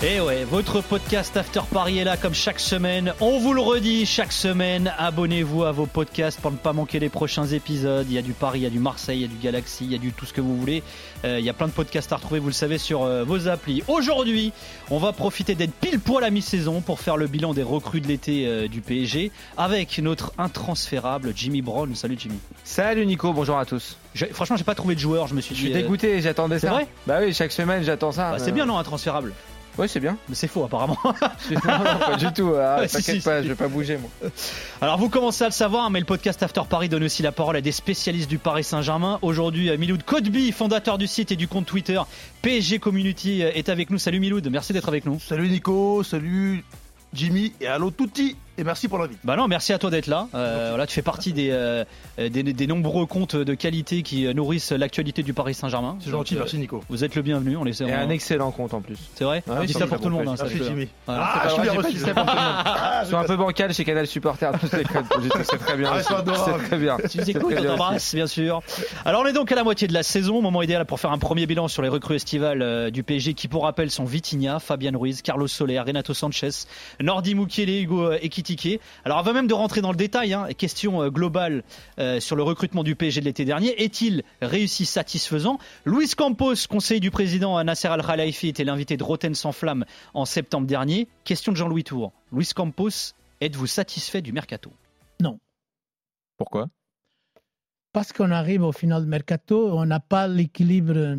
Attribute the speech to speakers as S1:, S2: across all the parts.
S1: Et ouais, votre podcast After Paris est là comme chaque semaine. On vous le redit chaque semaine. Abonnez-vous à vos podcasts pour ne pas manquer les prochains épisodes. Il y a du Paris, il y a du Marseille, il y a du Galaxy, il y a du tout ce que vous voulez. Euh, il y a plein de podcasts à retrouver, vous le savez, sur euh, vos applis. Aujourd'hui, on va profiter d'être pile poil à mi-saison pour faire le bilan des recrues de l'été euh, du PSG avec notre intransférable Jimmy Brown. Salut Jimmy.
S2: Salut Nico, bonjour à tous.
S1: J'ai- Franchement, j'ai pas trouvé de joueur. Je me suis
S2: Je
S1: dit.
S2: suis
S1: euh,
S2: dégoûté, j'attendais
S1: c'est
S2: ça.
S1: vrai
S2: Bah oui, chaque semaine j'attends ça.
S1: bah, c'est bien, non, intransférable.
S2: Ouais, c'est bien.
S1: Mais c'est faux, apparemment.
S2: non, non, pas du tout. ah,
S1: Ouais, si,
S2: T'inquiète
S1: si,
S2: pas,
S1: si.
S2: je vais pas bouger moi.
S1: Alors vous commencez à le savoir, mais le podcast After Paris donne aussi la parole à des spécialistes du Paris Saint-Germain. Aujourd'hui, euh, Miloud Kodbi, fondateur du site et du compte Twitter PSG Community, euh, est avec nous. Salut Miloud, merci d'être avec nous.
S3: Salut Nico, salut Jimmy et allô Touti et merci pour l'invite.
S1: Bah non, merci à toi d'être là. Euh, voilà, tu fais partie des, euh, des, des nombreux comptes de qualité qui euh, nourrissent l'actualité du Paris Saint-Germain.
S3: C'est gentil,
S1: Donc,
S3: merci Nico.
S1: Vous êtes le bienvenu, on essaie.
S2: Et un excellent compte en plus.
S1: C'est vrai
S2: Ouais,
S1: Dis
S2: oui,
S1: ça
S2: ça
S1: pour tout le monde. hein,
S3: Merci. Jimmy. Ah, je suis bien
S2: j'ai pas
S3: reçu.
S2: dit ça pour tout le monde. Je suis un peu bancal chez Canal Supporter, tous les tout, C'est très bien.
S3: Ah, c'est
S2: très bien.
S1: Tu nous écoutes, on t'embrasse, bien sûr. Alors, on est donc à la moitié de la saison, moment idéal pour faire un premier bilan sur les recrues estivales du PSG qui, pour rappel, sont Vitinha, Fabian Ruiz, Carlos Soler, Renato Sanchez, Nordi Mukiele, Hugo euh, Alors, avant même de rentrer dans le détail, hein, question euh, globale euh, sur le recrutement du PSG de l'été dernier, est-il réussi satisfaisant? Luis Campos, conseiller du président Nasser Al-Khelaifi, était l'invité de Roten sans flamme en septembre dernier. Question de Jean-Louis Tour. Luis Campos, êtes-vous satisfait du mercato?
S2: Pourquoi?
S4: Parce qu'on arrive au final de mercato, on n'a pas l'équilibre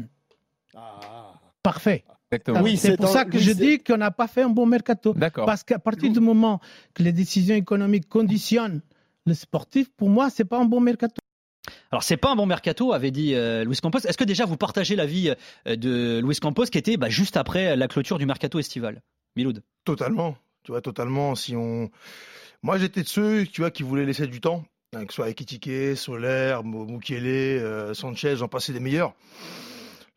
S4: parfait.
S2: Exactement.
S4: Alors, c'est pour ça que je dis qu'on n'a pas fait un bon mercato.
S2: D'accord.
S4: Parce qu'à partir du moment que les décisions économiques conditionnent le sportif, pour moi, c'est pas un bon mercato.
S1: Alors c'est pas un bon mercato, avait dit euh, Luis Campos. Est-ce que déjà vous partagez l'avis euh, de Luis Campos qui était bah, juste après la clôture du mercato estival? Miloud.
S3: Totalement, tu vois, totalement. Si on, moi j'étais de ceux, tu vois, qui voulaient laisser du temps, hein, que ce soit Ekitike, Solaire, Mukiele, euh, Sanchez, j'en passais des meilleurs.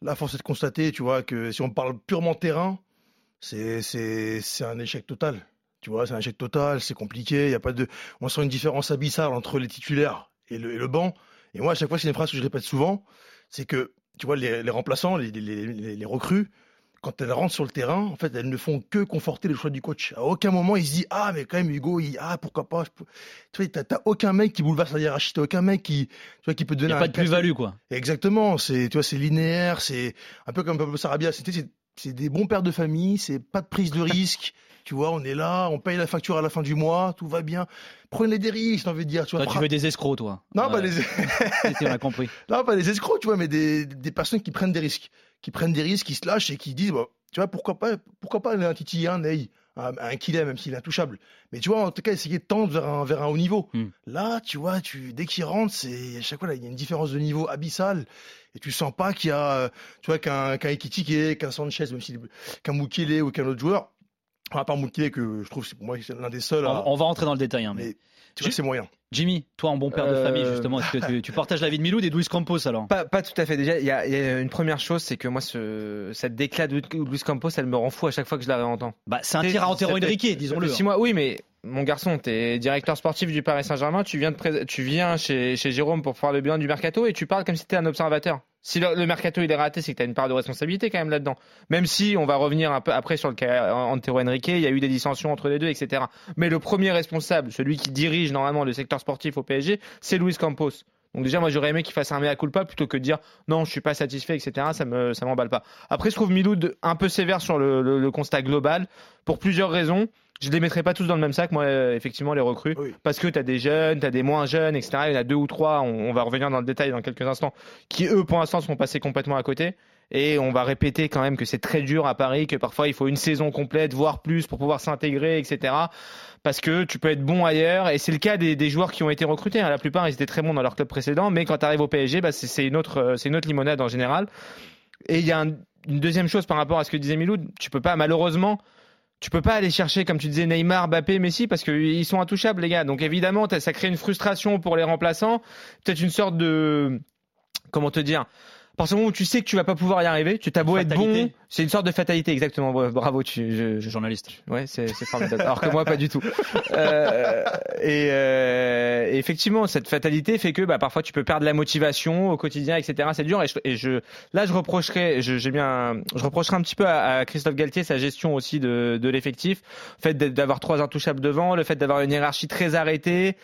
S3: Là, force est de constater, tu vois, que si on parle purement terrain, c'est un échec total. Tu vois, c'est un échec total, c'est compliqué. Y a pas de, on sent une différence abyssale entre les titulaires et le, et le banc. Et moi, à chaque fois, c'est une phrase que je répète souvent, c'est que, tu vois, les, les remplaçants, les, les, les recrues, quand elles rentrent sur le terrain, en fait, elles ne font que conforter le choix du coach. À aucun moment, il se dit, ah, mais quand même, Hugo, il, ah, pourquoi pas. je Tu vois, t'as, aucun mec qui bouleverse la hiérarchie, t'as aucun mec qui, tu vois, qui peut
S1: Il
S3: donner
S1: n'y a
S3: un
S1: pas de plus-value quoi.
S3: Exactement, c'est, tu vois, c'est linéaire, c'est un peu comme Pablo Sarabia, c'était, c'est, des bons pères de famille, c'est pas de prise de risque. Tu vois, on est là, on paye la facture à la fin du mois, tout va bien. Prenez des risques, j'ai envie de dire. Tu vois,
S1: Toi tu veux des escrocs toi.
S3: Non,
S1: Ouais,
S3: pas les...
S1: on a compris.
S3: Non, pas des escrocs, tu vois, mais des, des personnes qui prennent des risques. Qui prennent des risques, qui se lâchent et qui disent, tu vois, pourquoi pas, pourquoi pas un Titi, un Ney, un, un même s'il est intouchable. Mais tu vois, en tout cas, essayer de tendre vers un, vers un haut niveau.
S1: Hmm.
S3: Là, tu vois, tu, dès qu'il rentre, c'est, à chaque fois, là, il y a une différence de niveau abyssale. Et tu sens pas qu'il y a, tu vois, qu'un, qu'un Ekitike, qu'un Sanchez, même s'il, qu'un Mukele ou qu'un autre joueur. À part Mukele, que je trouve, c'est pour moi, c'est l'un des seuls. à-
S1: On, on va rentrer dans le détail. hein, mais...
S3: mais tu vois, c'est moyen.
S1: Jimmy, toi en bon père de
S2: Euh,
S1: famille justement, est-ce que tu, tu partages l'avis de Miloud et de Luis Campos alors
S2: Pas, pas tout à fait. Déjà, il y, a il y a une première chose, c'est que moi, ce, cette déclat de Luis Campos, elle me rend fou à chaque fois que je la réentends.
S1: Bah c'est un tir à Antero
S2: ça
S1: disons-le.
S2: Six mois, oui, mais mon garçon, t'es directeur sportif du Paris Saint-Germain, tu viens, tu chez, Jérôme pour faire le bilan du mercato et tu parles comme si t'étais un observateur. Si le, mercato il est raté, c'est que t'as une part de responsabilité quand même là-dedans. Même si on va revenir un peu après sur le cas Antero Henrique, il y a eu des dissensions entre les deux, etc. Mais le premier responsable, celui qui dirige normalement le secteur sportif au PSG, c'est Luis Campos. Donc déjà, moi, j'aurais aimé qu'il fasse un mea culpa plutôt que de dire non, je suis pas satisfait, etc. Ça me, ça m'emballe pas. Après, je trouve Miloud un peu sévère sur le, le- le constat global pour plusieurs raisons. Je les mettrai pas tous dans le même sac, moi, euh, effectivement, les recrues.
S3: Oui.
S2: Parce que tu as des jeunes, tu as des moins jeunes, etc. Il y en a deux ou trois, on, on va revenir dans le détail dans quelques instants, qui eux, pour l'instant, sont passés complètement à côté. Et on va répéter quand même que c'est très dur à Paris, que parfois il faut une saison complète, voire plus, pour pouvoir s'intégrer, etc. Parce que tu peux être bon ailleurs, et c'est le cas des, joueurs qui ont été recrutés. hein. La plupart, ils étaient très bons dans leur club précédent, mais quand tu arrives au PSG, bah, c'est c'est une autre, euh, c'est une autre limonade en général. Et il y a un- une deuxième chose par rapport à ce que disait Miloud, tu peux pas malheureusement tu peux pas aller chercher, comme tu disais, Neymar, Mbappé, Messi, parce qu'ils sont intouchables, les gars. Donc évidemment, ça crée une frustration pour les remplaçants, peut-être une sorte de comment te dire à partir du moment où tu sais que tu vas pas pouvoir y arriver, tu t'as beau être bon, c'est une sorte de fatalité exactement. Bravo, tu, je, je-
S1: Journaliste.
S2: Ouais, c'est c'est formidable. Alors que moi, pas du tout. Euh, et, euh, et effectivement, cette fatalité fait que bah, parfois tu peux perdre la motivation au quotidien, etc. C'est dur. Et, je, et je- là, je reprocherai, je, j'ai bien, je reprocherai un petit peu à, à Christophe Galtier sa gestion aussi de, de l'effectif, le fait d'avoir trois intouchables devant, le fait d'avoir une hiérarchie très arrêtée.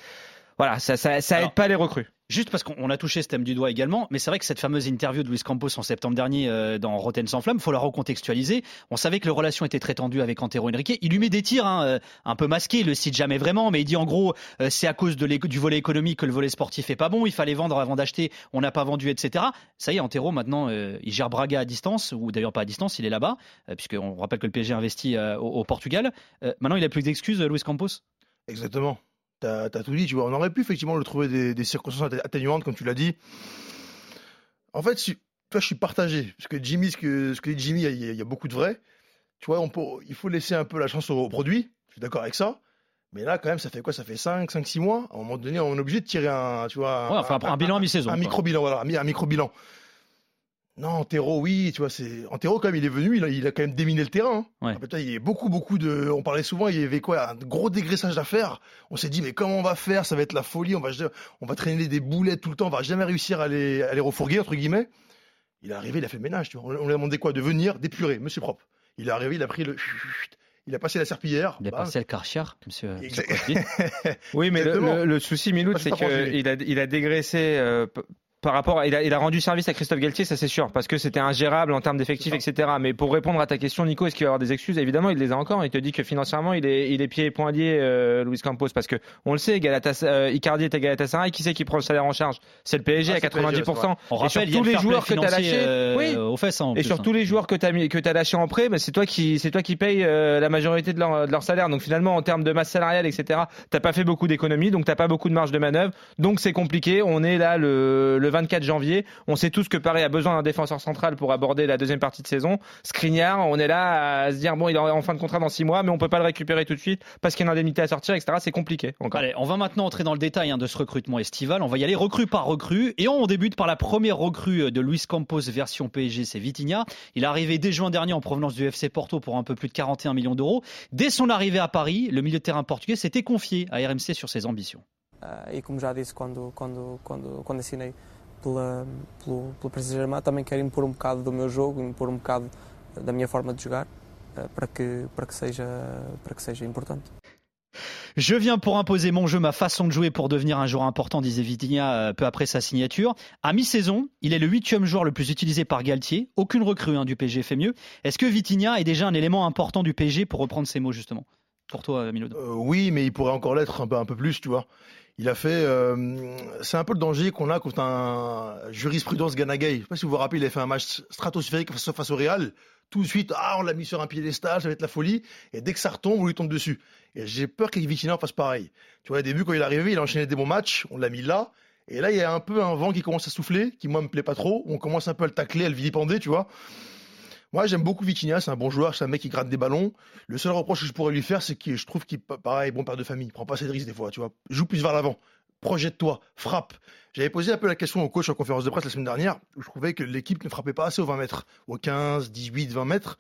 S2: Voilà, ça, ça, ça
S1: Alors,
S2: aide pas les recrues.
S1: Juste parce qu'on a touché ce thème du doigt également, mais c'est vrai que cette fameuse interview de Luis Campos en septembre dernier euh, dans Rotten sans flamme, faut la recontextualiser. On savait que les relations étaient très tendues avec Antero Henrique. Il lui met des tirs hein, euh, un peu masqués, il le cite jamais vraiment, mais il dit en gros euh, c'est à cause du volet économique que le volet sportif est pas bon. Il fallait vendre avant d'acheter, on n'a pas vendu, etc. Ça y est, Antero maintenant il gère Braga à distance, ou d'ailleurs pas à distance, il est là-bas, puisqu'on rappelle que le PSG investit au, au Portugal. Maintenant il a plus d'excuses, Luis Campos?
S3: Exactement. T'as as tout dit, tu vois. On aurait pu effectivement le trouver des, des circonstances atténuantes, comme tu l'as dit. En fait, si- toi, je suis partagé. Parce que Jimmy, ce que, ce que dit Jimmy, il y, a- il y a beaucoup de vrai. Tu vois, on peut, il faut laisser un peu la chance au, au produit. Je suis d'accord avec ça. Mais là, quand même, ça fait quoi? Ça fait 5, 5, 6 mois. À un moment donné, on est obligé de tirer un, tu vois,
S1: Ouais, enfin un, bilan à mi-saison.
S3: un micro-bilan, voilà, un micro-bilan. Non, Antero, oui, tu vois, c'est. Antero, quand même, il est venu, il a, il a quand même déminé le terrain. hein.
S1: Ouais.
S3: Ah, il y a beaucoup, beaucoup de. On parlait souvent, il y avait quoi Un gros dégraissage d'affaires. On s'est dit, mais comment on va faire? Ça va être la folie, on va, on va traîner des boulettes tout le temps, on va jamais réussir à les, à les refourguer, entre guillemets. Il est arrivé, il a fait le ménage, tu vois. On, on lui a demandé quoi? De venir, d'épurer, monsieur propre. Il est arrivé, il a pris le. Il a passé la serpillière.
S1: Il a
S3: Bah,
S1: passé le Karcher, monsieur. monsieur.
S2: Oui, mais le, le- le souci, Miloud,
S3: Pas
S2: c'est qu'il a, il a dégraissé euh, par rapport, à- il a, il a rendu service à Christophe Galtier, ça c'est sûr, parce que c'était ingérable en termes d'effectifs, etc. Mais pour répondre à ta question, Nico, est-ce qu'il va y avoir des excuses? Évidemment, il les a encore. Il te dit que financièrement, il est, il est pieds et poings liés, euh, Luis Campos, parce que on le sait, Galatas, euh, Icardi est à Galatasaray, qui c'est qui prend le salaire en charge? C'est le PSG
S3: Ah,
S2: à
S3: c'est le PSG,
S2: 90%.
S3: c'est vrai.
S1: On
S2: Et sur
S1: rappelle,
S2: tous
S1: le
S2: les joueurs que t'as
S1: financier,
S2: lâchés,
S1: euh,
S2: oui.
S1: aux fesses. en
S2: Et
S1: plus,
S2: sur
S1: hein.
S2: tous les joueurs que tu as mis, que as lâchés en prêt, bah, c'est toi qui, c'est toi qui paye euh, la majorité de leur, de leur salaire. Donc finalement, en termes de masse salariale, etc., t'as pas fait beaucoup d'économies, donc t'as pas beaucoup de marge de manœuvre. Donc c'est compliqué. On est là le, le 24 janvier. On sait tous que Paris a besoin d'un défenseur central pour aborder la deuxième partie de saison. Skriniar, on est là à se dire bon, il est en fin de contrat dans six mois, mais on peut pas le récupérer tout de suite parce qu'il y a une indemnité à sortir, etc. C'est compliqué. Encore.
S1: Allez, on va maintenant entrer dans le détail hein, de ce recrutement estival. On va y aller recrue par recrue. Et on débute par la première recrue de Luis Campos version PSG, c'est Vitinha. Il est arrivé dès juin dernier en provenance du FC Porto pour un peu plus de 41 millions d'euros. Dès son arrivée à Paris, le milieu de terrain portugais s'était confié à RMC sur ses ambitions.
S5: E como já disse quando, quando, quando, quando assinei pela, pelo, pelo Paris Saint-Germain, também quero impor um bocado do meu jogo, impor um bocado da minha forma de jogar ah, para que, para que, seja, para que seja importante.
S1: Je viens pour imposer mon jeu, ma façon de jouer pour devenir un joueur important, disait Vitinha euh, peu après sa signature. À mi-saison, il est le huitième joueur le plus utilisé par Galtier. Aucune recrue hein, du PSG fait mieux. Est-ce que Vitinha est déjà un élément important du PSG pour reprendre ses mots justement? Pour toi, Milod.
S3: Euh, oui, mais il pourrait encore l'être un peu, un peu plus, tu vois. Il a fait. euh, c'est un peu le danger qu'on a quand un jurisprudence Ganagay. Je sais pas si vous vous rappelez, il a fait un match stratosphérique face, au Real. Tout de suite, ah, on l'a mis sur un piédestal, ça va être la folie. Et dès que ça retombe, on lui tombe dessus. Et j'ai peur qu'Vitina fasse pareil. Tu vois, au début, quand il est arrivé, il a enchaîné des bons matchs, on l'a mis là. Et là, il y a un peu un vent qui commence à souffler, qui moi me plaît pas trop. On commence un peu à le tacler, à le vilipender, tu vois. Moi, j'aime beaucoup Vitinha, c'est un bon joueur, c'est un mec qui gratte des ballons. Le seul reproche que je pourrais lui faire, c'est que je trouve qu'il, pareil, bon père de famille, il prend pas assez de risques des fois, tu vois. Joue plus vers l'avant, projette-toi, frappe. J'avais posé un peu la question au coach en conférence de presse la semaine dernière, où je trouvais que l'équipe ne frappait pas assez aux 20 mètres, aux 15, 18, 20 mètres.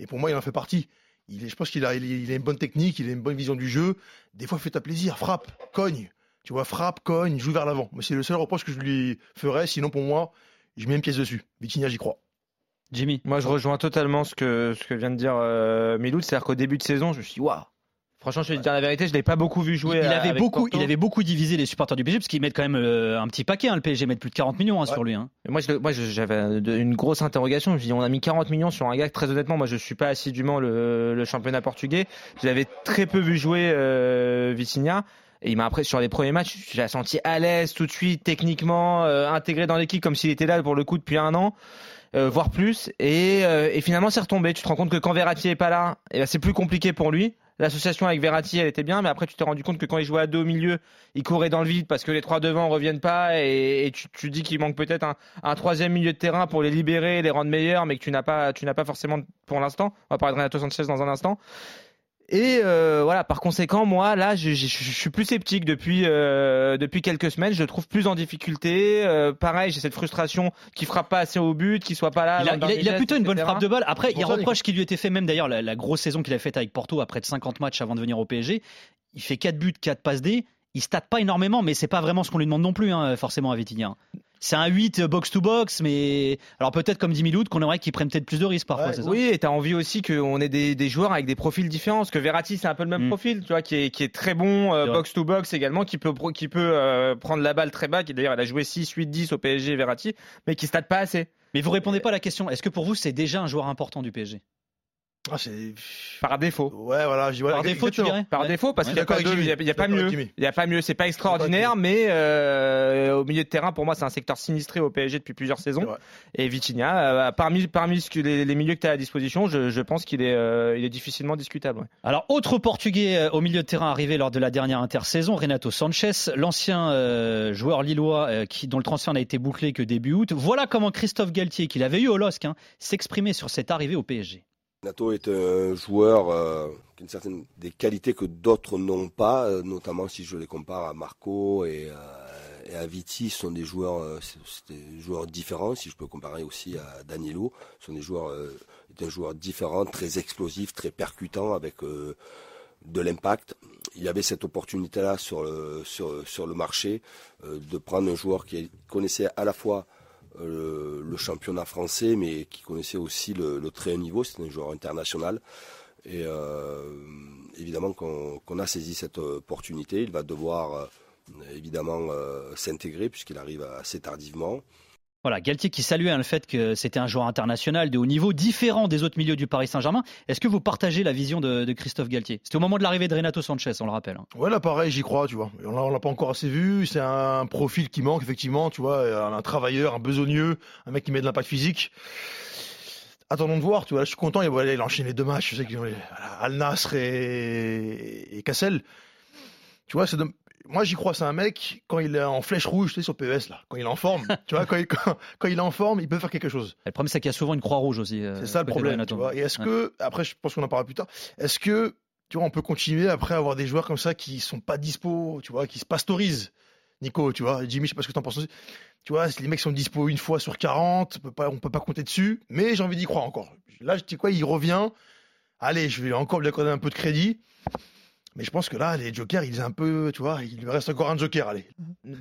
S3: Et pour moi, il en fait partie. Il je pense qu'il a, une bonne technique, il a une bonne vision du jeu. Des fois, fais-toi plaisir, frappe, cogne. Tu vois, frappe, cogne, joue vers l'avant. Mais c'est le seul reproche que je lui ferais. Sinon, pour moi, je mets une pièce dessus. Vitinha, j'y crois.
S1: Jimmy.
S2: Moi, je rejoins totalement ce que, ce que vient de dire euh, Miloud. C'est-à-dire qu'au début de saison, je me suis dit, waouh! Franchement, je vais te dire la vérité, je l'ai pas beaucoup vu jouer.
S1: il,
S2: à-
S1: avait beaucoup,
S2: Porto.
S1: il avait beaucoup divisé les supporters du PSG parce qu'ils mettent quand même euh, un petit paquet. hein, le PSG met plus de 40 millions hein, sur lui. hein.
S2: Moi, j'avais une grosse interrogation. Je me dis, on a mis 40 millions sur un gars que, très honnêtement, moi, je suis pas assidûment le, le championnat portugais. Je l'avais très peu vu jouer, euh, Vitinha. Et il m'a après sur les premiers matchs, je l'ai senti à l'aise tout de suite, techniquement, euh, intégré dans l'équipe comme s'il était là pour le coup depuis un an, euh, voire plus. Et, euh, et finalement, c'est retombé. Tu te rends compte que quand Verratti est pas là, eh ben, c'est plus compliqué pour lui. L'association avec Verratti, elle était bien, mais après, tu t'es rendu compte que quand il jouait à deux au milieu, il courait dans le vide parce que les trois devant reviennent pas et, tu, tu dis qu'il manque peut-être un, un troisième milieu de terrain pour les libérer, les rendre meilleurs, mais que tu n'as pas, tu n'as pas forcément pour l'instant. On va parler de Renato Sanchez dans un instant. Et euh, voilà, par conséquent, moi, là, je, je- je suis plus sceptique depuis euh, depuis quelques semaines. Je le trouve plus en difficulté. Euh, pareil, j'ai cette frustration qu'il frappe pas assez au but, qu'il soit pas là.
S1: Il a, il a- plutôt une bonne frappe de balle. Après, il y a
S3: ça,
S1: reproche qui lui était fait, même d'ailleurs, la, la grosse saison qu'il a faite avec Porto à près de 50 matchs avant de venir au PSG. Il fait 4 buts, 4 passes D. Il state pas énormément, mais c'est pas vraiment ce qu'on lui demande non plus, hein, forcément, à Vitinha. C'est un 8 box-to-box, mais alors peut-être comme dit Miloud, qu'on aimerait qu'il prenne peut-être plus de risques parfois,
S3: Ouais,
S1: c'est ça?
S2: Oui, et t'as envie aussi qu'on ait des, des joueurs avec des profils différents. Parce que Verratti, c'est un peu le même
S1: Mm.
S2: profil, tu vois, qui est, qui est très bon euh, box to box également, qui peut, pro- qui peut euh, prendre la balle très bas. Qui d'ailleurs, il a joué 6, 8, 10 au PSG, Verratti, mais qui stade pas assez.
S1: Mais vous répondez pas à la question. Est-ce que pour vous, c'est déjà un joueur important du PSG
S3: Ah.
S2: Par défaut.
S3: Ouais, voilà, je
S1: Par défaut, tu dirais
S2: Par
S1: Ouais.
S2: défaut, parce
S1: Ouais,
S2: qu'il n'y a, pas a- a mieux. Il y a pas mieux. C'est pas extraordinaire, mais euh, au milieu de terrain, pour moi, c'est un secteur sinistré au PSG depuis plusieurs saisons. Et Vitinha, euh, parmi, parmi ce que les, les milieux que tu as à disposition, je, je pense qu'il est, euh, il est difficilement discutable. ouais.
S1: Alors, autre Portugais au milieu de terrain arrivé lors de la dernière intersaison, Renato Sanchez, l'ancien euh, joueur lillois euh, qui, dont le transfert n'a été bouclé que début août. Voilà comment Christophe Galtier, qu'il avait eu au LOSC, hein, s'exprimait sur cette arrivée au PSG.
S6: Nato est un joueur euh, qui a une certaine des qualités que d'autres n'ont pas, euh, notamment si je les compare à Marco et, euh, à Viti, ce sont des joueurs, euh, différents. Si je peux comparer aussi à Danilo, ce sont des joueurs, euh, est un joueur différent, très explosif, très percutant, avec euh, de l'impact. Il avait cette opportunité-là sur le sur le marché euh, de prendre un joueur qui connaissait à la fois euh, le championnat français, mais qui connaissait aussi le, très haut niveau. C'était un joueur international. Et euh, évidemment qu'on a saisi cette opportunité. Il va devoir euh, évidemment s'intégrer puisqu'il arrive assez tardivement.
S1: Voilà, Galtier qui saluait hein, le fait que c'était un joueur international de haut niveau, différent des autres milieux du Paris Saint-Germain. Est-ce que vous partagez la vision de, Christophe Galtier? C'était au moment de l'arrivée de Renato Sanchez, on le rappelle. hein.
S3: Ouais, là, pareil, j'y crois, tu vois. On l'a, pas encore assez vu. C'est un profil qui manque, effectivement, tu vois. Un, travailleur, un besogneux, un mec qui met de l'impact physique. Attendons de voir, tu vois. Là, je suis content. Il, voilà, il a deux matchs. Je sais qu'il voilà, Al Nasr et, Cassel. Tu vois, moi, j'y crois. C'est un mec, quand il est en flèche rouge, tu sais, sur PES, là. Quand il est en forme, tu vois, quand il, quand, quand il est en forme, il peut faire quelque chose.
S1: Le problème, c'est qu'il y a souvent une croix rouge aussi. euh,
S3: C'est ça le problème, tu vois. Et est-ce
S1: Ouais.
S3: que, après, je pense qu'on en parlera plus tard, est-ce que, tu vois, on peut continuer après à avoir des joueurs comme ça qui sont pas dispo, tu vois, qui se pastorisent Nico, tu vois, Jimmy, je sais pas ce que t'en penses aussi. Tu vois, les mecs sont dispo une fois sur 40, on peut pas, on peut pas compter dessus, mais j'ai envie d'y croire encore. Là, je dis quoi, il revient. Allez, je vais encore lui accorder un peu de crédit. Mais je pense que là, les jokers, il est un peu, tu vois, il lui reste encore un joker, allez.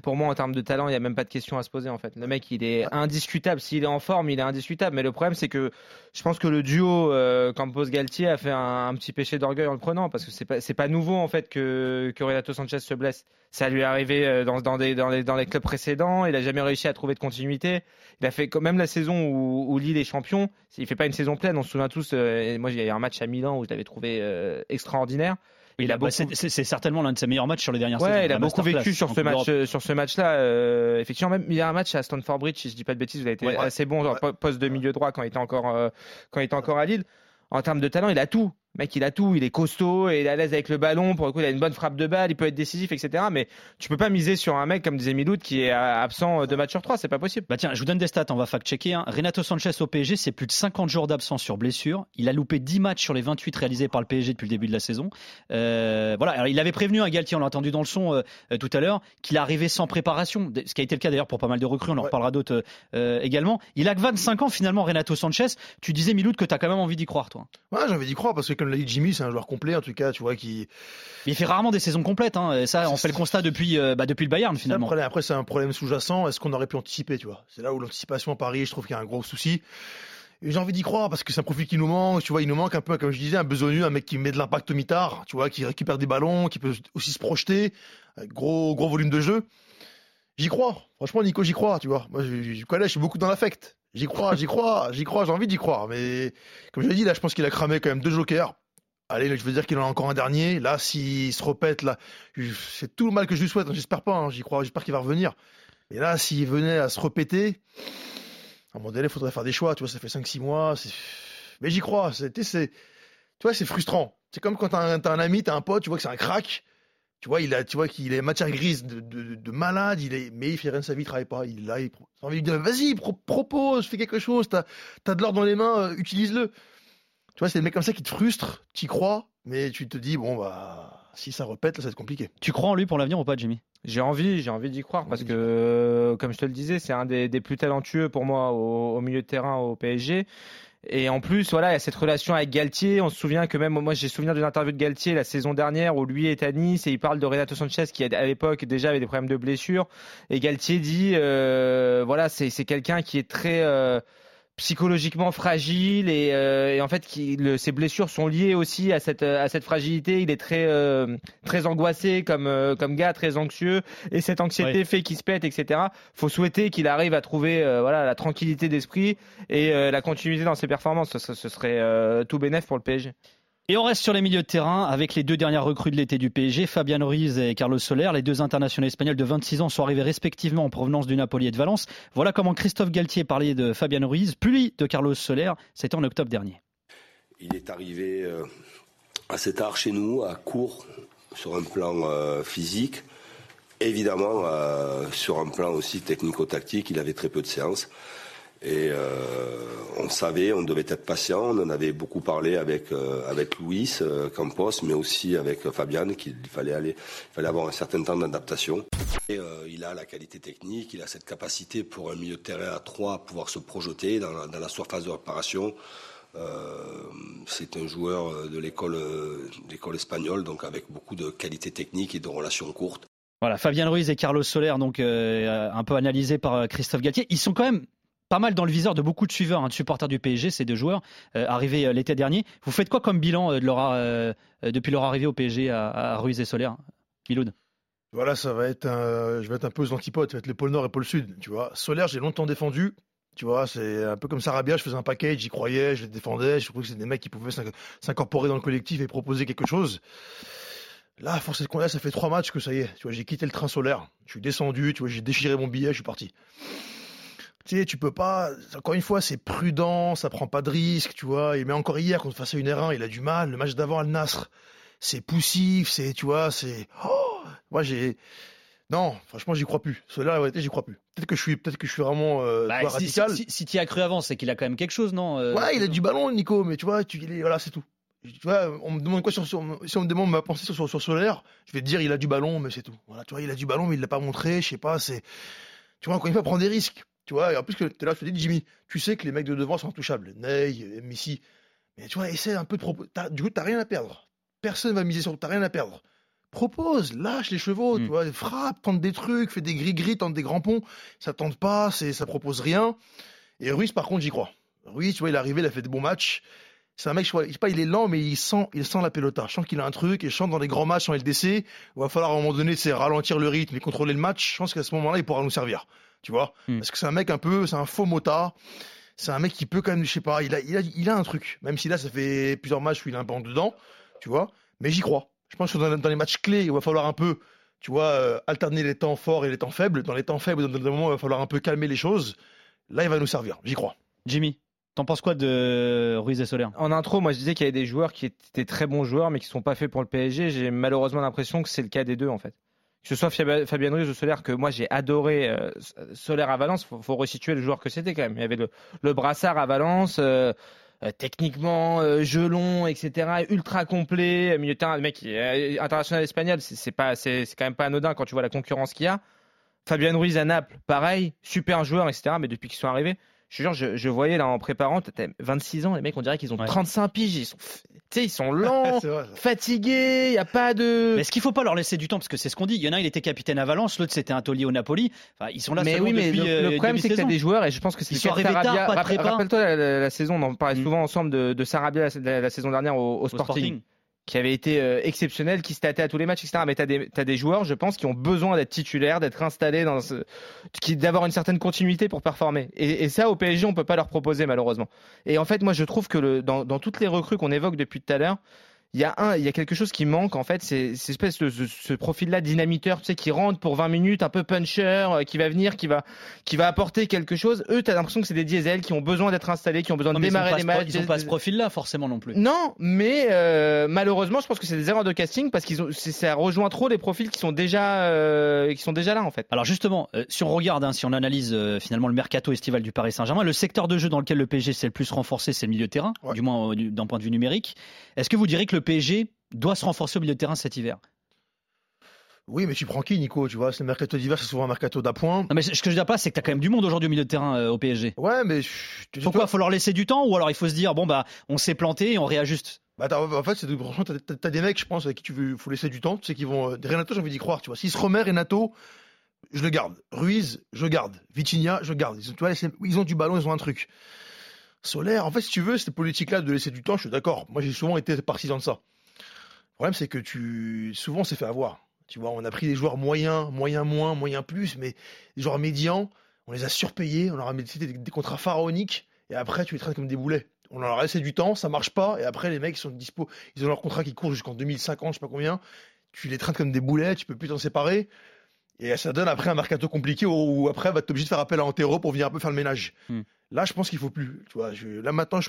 S2: Pour moi, en termes de talent, il n'y a même pas de question à se poser en fait. Le mec, il est indiscutable. S'il est en forme, il est indiscutable. Mais le problème, c'est que je pense que le duo euh, Campos-Galtier a fait un, un petit péché d'orgueil en le prenant parce que c'est pas pas nouveau en fait que, que Renato Sanchez se blesse. Ça lui est arrivé euh, dans, dans, des, dans, les, dans les clubs précédents. Il a jamais réussi à trouver de continuité. Il a fait quand même la saison où, où Lille est champion. Il fait pas une saison pleine. On se souvient tous. euh, moi, il y a eu un match à Milan où je l'avais trouvé euh, extraordinaire.
S1: Il
S2: Il
S1: a
S2: a beaucoup-
S1: c'est- certainement l'un de ses meilleurs matchs sur les dernières saisons.
S2: Ouais, il a beaucoup vécu sur ce match, euh, sur ce match-là. euh, effectivement, même il y a un match à Stanford Bridge, si je dis pas de bêtises, il a été
S1: Ouais.
S2: assez bon, genre po- poste de milieu droit quand il était encore, euh, quand il était encore à Lille. En termes de talent, il a tout. Mec, il a tout. Il est costaud, et il est à l'aise avec le ballon. Pour le coup, il a une bonne frappe de balle. Il peut être décisif, etc. Mais tu peux pas miser sur un mec comme disait Miloud qui est absent de match sur 3 C'est pas possible.
S1: Bah tiens, je vous donne des stats, on va fact-checker. hein. Renato Sanchez au PSG, c'est plus de 50 jours d'absence sur blessure. Il a loupé 10 matchs sur les 28 réalisés par le PSG depuis le début de la saison. Euh, voilà, alors il avait prévenu un Galtier, on l'a entendu dans le son euh, euh, tout à l'heure, qu'il arrivait sans préparation, ce qui a été le cas d'ailleurs pour pas mal de recrues, on en
S3: Ouais.
S1: reparlera d'autres euh, également. Il a que 25 ans finalement, Renato Sanchez. Tu disais, Miloud, que tu as quand même envie d'y croire, toi.
S3: Ouais, j'ai envie d'y croire parce que, comme l'a dit Jimmy, c'est un joueur complet, en tout cas, tu vois, qui.
S1: Il fait rarement des saisons complètes, hein. Et ça, on fait le constat depuis, euh, bah, depuis le Bayern finalement.
S3: Après, c'est un problème sous-jacent. Est-ce qu'on aurait pu anticiper, tu vois? C'est là où l'anticipation à Paris, je trouve qu'il y a un gros souci. Et j'ai envie d'y croire parce que c'est un profil qui nous manque. Tu vois, il nous manque un peu, comme je disais, un besogneux, un mec qui met de l'impact au mitard, tu vois, qui récupère des ballons, qui peut aussi se projeter, gros gros volume de jeu. J'y crois. Franchement, Nico, j'y crois, tu vois. Moi, je, je connais, je suis beaucoup dans l'affect. J'y crois, j'y crois, j'y crois, j'ai envie d'y croire. Mais comme je l'ai dit, là, je pense qu'il a cramé quand même deux jokers. Allez, je veux dire qu'il en a encore un dernier. Là, s'il se repète, là, c'est tout le mal que je lui souhaite. J'espère pas, hein, j'y crois, j'espère qu'il va revenir. Mais là, s'il venait à se répéter, à un moment donné, il faudrait faire des choix. Tu vois, ça fait 5-6 mois. Mais j'y crois. Tu vois, c'est frustrant. C'est comme quand t'as un, un ami, t'as un pote, tu vois que c'est un crack. Tu vois, il a, tu vois qu'il est matière grise de, de, de malade, il est, mais il fait rien de sa vie, il travaille pas. Il est là, il pro- t'as envie de dire, vas-y, pro- propose, fais quelque chose. T'as, t'as de l'or dans les mains, euh, utilise-le. Tu vois, c'est des mecs comme ça qui te frustrent, t'y crois, Mais tu te dis, bon, bah, si ça répète, là, ça va être compliqué.
S1: Tu crois en lui pour l'avenir ou pas, Jimmy?
S2: J'ai envie, j'ai envie d'y croire parce que, euh, comme je te le disais, c'est un des, des plus talentueux pour moi au, au milieu de terrain au PSG. Et en plus, voilà, il y a cette relation avec Galtier. On se souvient que même moi, j'ai souvenir d'une interview de Galtier la saison dernière où lui est à Nice et il parle de Renato Sanchez qui à l'époque déjà avait des problèmes de blessure. Et Galtier dit, euh, voilà, c'est quelqu'un qui est très euh, psychologiquement fragile et, euh, et en fait qui, le, ses blessures sont liées aussi à cette à cette fragilité. Il est très euh, très angoissé comme euh, comme gars, très anxieux et cette anxiété fait qu'il se pète, etc. Faut souhaiter qu'il arrive à trouver euh, voilà la tranquillité d'esprit et euh, la continuité dans ses performances. Ce, ce- ce serait euh, tout bénéf pour le PSG.
S1: Et on reste sur les milieux de terrain avec les deux dernières recrues de l'été du PSG, Fabian Ruiz et Carlos Soler. Les deux internationaux espagnols de 26 ans sont arrivés respectivement en provenance du Napoli et de Valence. Voilà comment Christophe Galtier parlait de Fabian Ruiz, puis de Carlos Soler. C'était en octobre dernier.
S6: Il est arrivé euh, assez tard chez nous, à court, sur un plan euh, physique. Évidemment, euh, sur un plan aussi technico-tactique, il avait très peu de séances. Et euh, on savait, on devait être patient. On en avait beaucoup parlé avec euh, avec Luis euh, Campos, mais aussi avec Fabian, qu'il fallait aller, fallait avoir un certain temps d'adaptation. Il a la qualité technique, il a cette capacité pour un milieu de terrain à trois à pouvoir se projeter dans la, surface de réparation. C'est un joueur de l'école l'école espagnole, donc avec beaucoup de qualité technique et de relations courtes.
S1: Voilà, Fabien Ruiz et Carlos Soler, donc un peu analysés par Christophe Galtier. Ils sont quand même pas mal dans le viseur de beaucoup de suiveurs, hein, de supporters du PSG, ces deux joueurs, euh, arrivés euh, l'été dernier. Vous faites quoi comme bilan euh, depuis leur arrivée au PSG à, à Ruiz et Soler Miloud?
S3: Voilà, ça va être un, je vais être un peu aux antipodes, ça va être le pôle Nord et le pôle Sud, tu vois. Solaire, j'ai longtemps défendu, tu vois, c'est un peu comme Sarabia, je faisais un package, j'y croyais, je les défendais, je trouvais que c'était des mecs qui pouvaient s'inc- s'incorporer dans le collectif et proposer quelque chose. Là, force est de ça fait trois matchs que ça y est, tu vois, j'ai quitté le train solaire, je suis descendu, tu vois, j'ai déchiré mon billet, je suis parti. Tu sais, tu peux pas, encore une fois, c'est prudent, ça prend pas de risque, tu vois, et mais encore hier, quand face à une R1, il a du mal, le match d'avant, Al Nasr, c'est poussif, c'est, tu vois, c'est, oh, moi j'ai, non, franchement, j'y crois plus. Cela, la vérité, j'y crois plus. Peut-être que je suis, peut-être que je suis vraiment euh, tu
S1: Bah, si,
S3: radical.
S1: si, si, tu y as cru avant, c'est qu'il a quand même quelque chose, non euh,
S3: Ouais, il a du ballon, Nico, mais tu vois, tu, voilà, c'est tout. Tu vois, on me demande quoi sur, sur- si on me demande ma pensée sur, sur, sur Solaire, je vais te dire il a du ballon, mais c'est tout. Voilà, tu vois, il a du ballon, mais il l'a pas montré, je sais pas, c'est, tu vois, encore une fois, prendre des risques. Tu vois, et en plus que t'es là, je te dis, Jimmy, tu sais que les mecs de devant sont intouchables. Ney, Messi. Mais tu vois, essaie un peu de proposer. Du coup, t'as rien à perdre. Personne va miser sur t'as rien à perdre. Propose, lâche les chevaux, tu vois, frappe, tente des trucs, fais des gris-gris, tente des grands ponts. Ça tente pas, c'est, ça propose rien. Et Ruiz, par contre, j'y crois. Ruiz, tu vois, il est arrivé, il a fait des bons matchs. C'est un mec, je vois, je sais pas, il est lent, mais il sent, il sent la pelota. Je sens qu'il a un truc, et je sens dans les grands matchs en LDC, il va falloir à un moment donné, c'est ralentir le rythme et contrôler le match. Je pense qu'à ce moment-là, il pourra nous servir. Tu vois? Parce que c'est un mec un peu, c'est un faux motard. C'est un mec qui peut quand même, je sais pas, il a, il a, il a un truc. Même si là, ça fait plusieurs matchs où il est un peu en dedans, tu vois. Mais j'y crois. Je pense que dans, dans les matchs clés, il va falloir un peu, tu vois, euh, alterner les temps forts et les temps faibles. Dans les temps faibles, dans des moments il va falloir un peu calmer les choses. Là, il va nous servir. J'y crois.
S1: Jimmy, t'en penses quoi de Ruiz et Soler?
S2: En intro, moi je disais qu'il y avait des joueurs qui étaient très bons joueurs mais qui sont pas faits pour le PSG. J'ai malheureusement l'impression que c'est le cas des deux en fait. Que ce soit Fabien Ruiz ou Soler, que moi j'ai adoré euh, Soler à Valence, faut, faut resituer le joueur que c'était quand même. Il y avait le, le brassard à Valence, euh, euh, techniquement, long, etc. Ultra complet, milieu de terrain, le mec international espagnol, c'est c'est pas, c'est c'est quand même pas anodin quand tu vois la concurrence qu'il y a. Fabien Ruiz à Naples, pareil, super joueur, etc. Mais depuis qu'ils sont arrivés, je te jure, je, je voyais là en préparant, t'as 26 ans, les mecs, on dirait qu'ils ont 35 piges, ils sont, tu sais, ils sont lents,
S3: vrai,
S2: fatigués, il y a pas de.
S1: Mais est-ce qu'il faut pas leur laisser du temps? Parce que c'est ce qu'on dit. Il y en a un, il était capitaine à Valence, l'autre, c'était un taulier au Napoli. Enfin, ils sont là
S2: mais oui, mais
S1: depuis,
S2: le,
S1: euh,
S2: le problème, c'est que tu as des joueurs, et je pense que c'est Sarabia. Rappelle-toi la, la- la saison, on en parlait
S1: Mm.
S2: souvent ensemble de, de Sarabia la, la- la saison dernière au, au Sporting,
S1: Sporting.
S2: Qui avait été euh, exceptionnel, qui se tâtait à tous les matchs, etc. Mais tu as des, joueurs, je pense, qui ont besoin d'être titulaires, d'être installés, dans d'avoir une certaine continuité pour performer. Et, et ça, au PSG, on peut pas leur proposer, malheureusement. Et en fait, moi, je trouve que dans, dans toutes les recrues qu'on évoque depuis tout à l'heure, il y a un, il y a quelque chose qui manque en fait, c'est cette espèce de ce, ce profil-là dynamiteur, tu sais, qui rentre pour 20 minutes, un peu puncher, euh, qui va venir, qui va, qui va apporter quelque chose. Eux, t'as l'impression que c'est des diesels qui ont besoin d'être installés, qui ont besoin
S1: Non,
S2: de démarrer les matchs.
S1: Ils ont pas ce profil-là, forcément non plus.
S2: Non, mais euh, malheureusement, je pense que c'est des erreurs de casting parce qu'ils ont, ça rejoint trop les profils qui sont déjà, euh, qui sont déjà là en fait.
S1: Alors justement, si on regarde, hein, si on analyse finalement le mercato estival du Paris Saint-Germain, le secteur de jeu dans lequel le PSG s'est le plus renforcé, c'est le milieu de terrain, du moins du- d'un point de vue numérique. Est-ce que vous direz que le PSG doit se renforcer au milieu de terrain cet hiver.
S3: Oui, mais tu prends qui, Nico Tu vois, c'est le mercato d'hiver, c'est souvent un mercato d'appoint.
S1: Non, mais ce que je dire pas, c'est que tu as quand même du monde aujourd'hui au milieu de terrain euh, au PSG.
S3: Ouais, mais.
S1: Pourquoi faut leur laisser du temps ou alors il faut se dire, bon, bah, on s'est planté et on réajuste?
S3: Bah en fait, c'est franchement, t'as as, des mecs, je pense, avec qui tu veux, faut laisser du temps. Tu sais qu'ils vont. Euh, Renato, j'ai envie d'y croire, tu vois. S'il se remet, Renato, je le garde. Ruiz, je garde. Vitinha, je garde. Ils, tu vois, ils ont du ballon, ils ont un truc. Solaire, en fait, si tu veux, cette politique-là de laisser du temps, je suis d'accord. Moi, j'ai souvent été partisan de ça. Le problème, c'est que tu. Souvent, on s'est fait avoir. Tu vois, on a pris des joueurs moyens, moyens moins, moyens plus, mais des joueurs médians, on les a surpayés, on leur a mis des, contrats pharaoniques, et après, tu les traites comme des boulets. On leur a laissé du temps, ça marche pas, et après, les mecs, ils sont dispo, ils ont leur contrat qui court jusqu'en 2050, je sais pas combien. Tu les traites comme des boulets, tu peux plus t'en séparer. Et ça donne après un mercato compliqué où, après, va être obligé de faire appel à Antero pour venir un peu faire le ménage. Hmm. Là, je pense qu'il faut plus. Tu vois, là maintenant,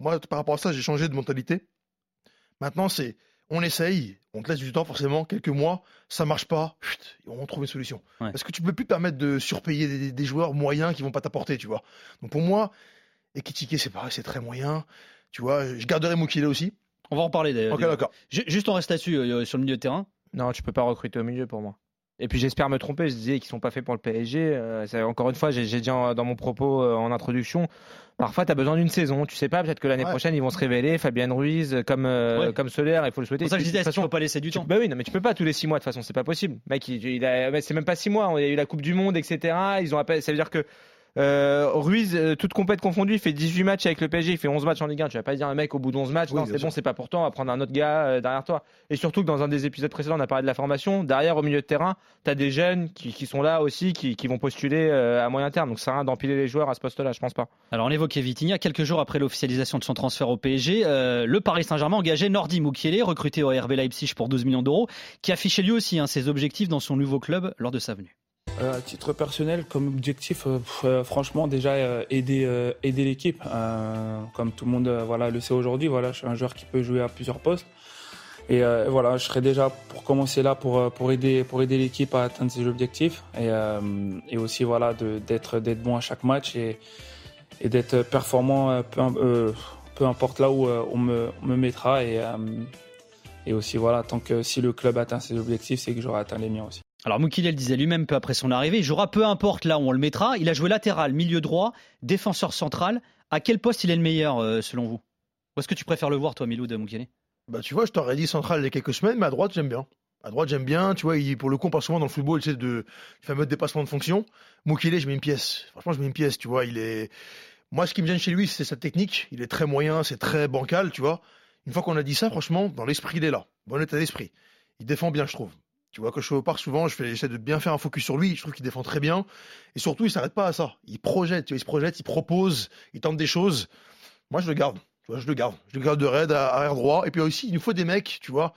S3: moi, par rapport à ça, j'ai changé de mentalité. Maintenant, c'est on essaye, on te laisse du temps forcément, quelques mois, ça marche pas, on trouve une solution. Parce que tu peux plus permettre de surpayer des, joueurs moyens qui vont pas t'apporter, tu vois. Donc pour moi, Ekitike c'est pareil, c'est très moyen. Tu vois, je garderai Mukile aussi.
S1: On va en parler d'ailleurs.
S3: Ok, d'accord.
S1: Juste on reste là-dessus, euh, sur le milieu de terrain.
S2: Non, tu peux pas recruter au milieu pour moi. Et puis j'espère me tromper, je disais qu'ils sont pas faits pour le PSG. Euh, encore une fois, j'ai dit dans mon propos euh, en introduction, parfois tu as besoin d'une saison. Tu sais pas, peut-être que l'année prochaine ils vont se révéler. Fabien Ruiz, comme, euh, comme Solaire, il faut le souhaiter.
S1: C'est pour ça que je disais, façon, faut pas laisser du temps.
S2: bah oui, non, mais tu peux pas tous les six mois de toute façon, c'est pas possible. Mec, il, il c'est même pas six mois. Il y a eu la Coupe du Monde, etc. Ils ont ça veut dire que euh, Ruiz, euh, toute compète confondue, il fait 18 matchs avec le PSG, il fait 11 matchs en Ligue 1. Tu vas pas dire un mec au bout d'11 matchs, non, c'est bon, c'est pas pour toi, on va prendre un autre gars euh, derrière toi. Et surtout que dans un des épisodes précédents, on a parlé de la formation. Derrière, au milieu de terrain, tu as des jeunes qui, sont là aussi, qui, vont postuler à moyen terme. Donc ça sert à rien d'empiler les joueurs à ce poste-là, je pense pas.
S1: Alors on évoquait Vitinha, quelques jours après l'officialisation de son transfert au PSG, le Paris Saint-Germain engageait Nordi Mukiele, recruté au RB Leipzig pour 12 millions d'euros, qui affichait lui aussi hein, ses objectifs dans son nouveau club lors de sa venue.
S7: Euh, à titre personnel, comme objectif, euh, euh, franchement, déjà aider, aider l'équipe. comme tout le monde voilà, le sait aujourd'hui, voilà, je suis un joueur qui peut jouer à plusieurs postes. Et voilà, je serai déjà pour commencer là pour, pour aider, pour aider l'équipe à atteindre ses objectifs. Et, et aussi voilà, d'être d'être bon à chaque match et, et d'être performant peu, peu importe là où on me, on me mettra. Et, et aussi voilà, tant que si le club atteint ses objectifs, c'est que j'aurai atteint les miens aussi.
S1: Alors Moukile le disait lui-même peu après son arrivée, il jouera peu importe là où on le mettra. Il a joué latéral, milieu droit, défenseur central. À quel poste il est le meilleur euh, selon vous? Où est-ce que tu préfères le voir toi Milou de Moukile
S3: Bah tu vois, je t'aurais dit central il y a quelques semaines, mais à droite j'aime bien. À droite j'aime bien, tu vois, pour le coup on souvent dans le football, il de fameux dépassement de fonction. Moukile, je mets une pièce. Franchement, je mets une pièce, tu vois, il est moi ce qui me gêne chez lui, c'est sa technique, il est très moyen, c'est très bancal, tu vois. Une fois qu'on a dit ça, franchement, dans l'esprit, il est là. Bon état d'esprit. Il défend bien, je trouve. Tu vois, quand je suis au parc, souvent, je fais, j'essaie de bien faire un focus sur lui. Je trouve qu'il défend très bien. Et surtout, il s'arrête pas à ça. Il projette, il se projette, il propose, il tente des choses. Moi, je le garde. Tu vois, je le garde. Je le garde de raid à arrière droit. Et puis aussi, il nous faut des mecs, tu vois,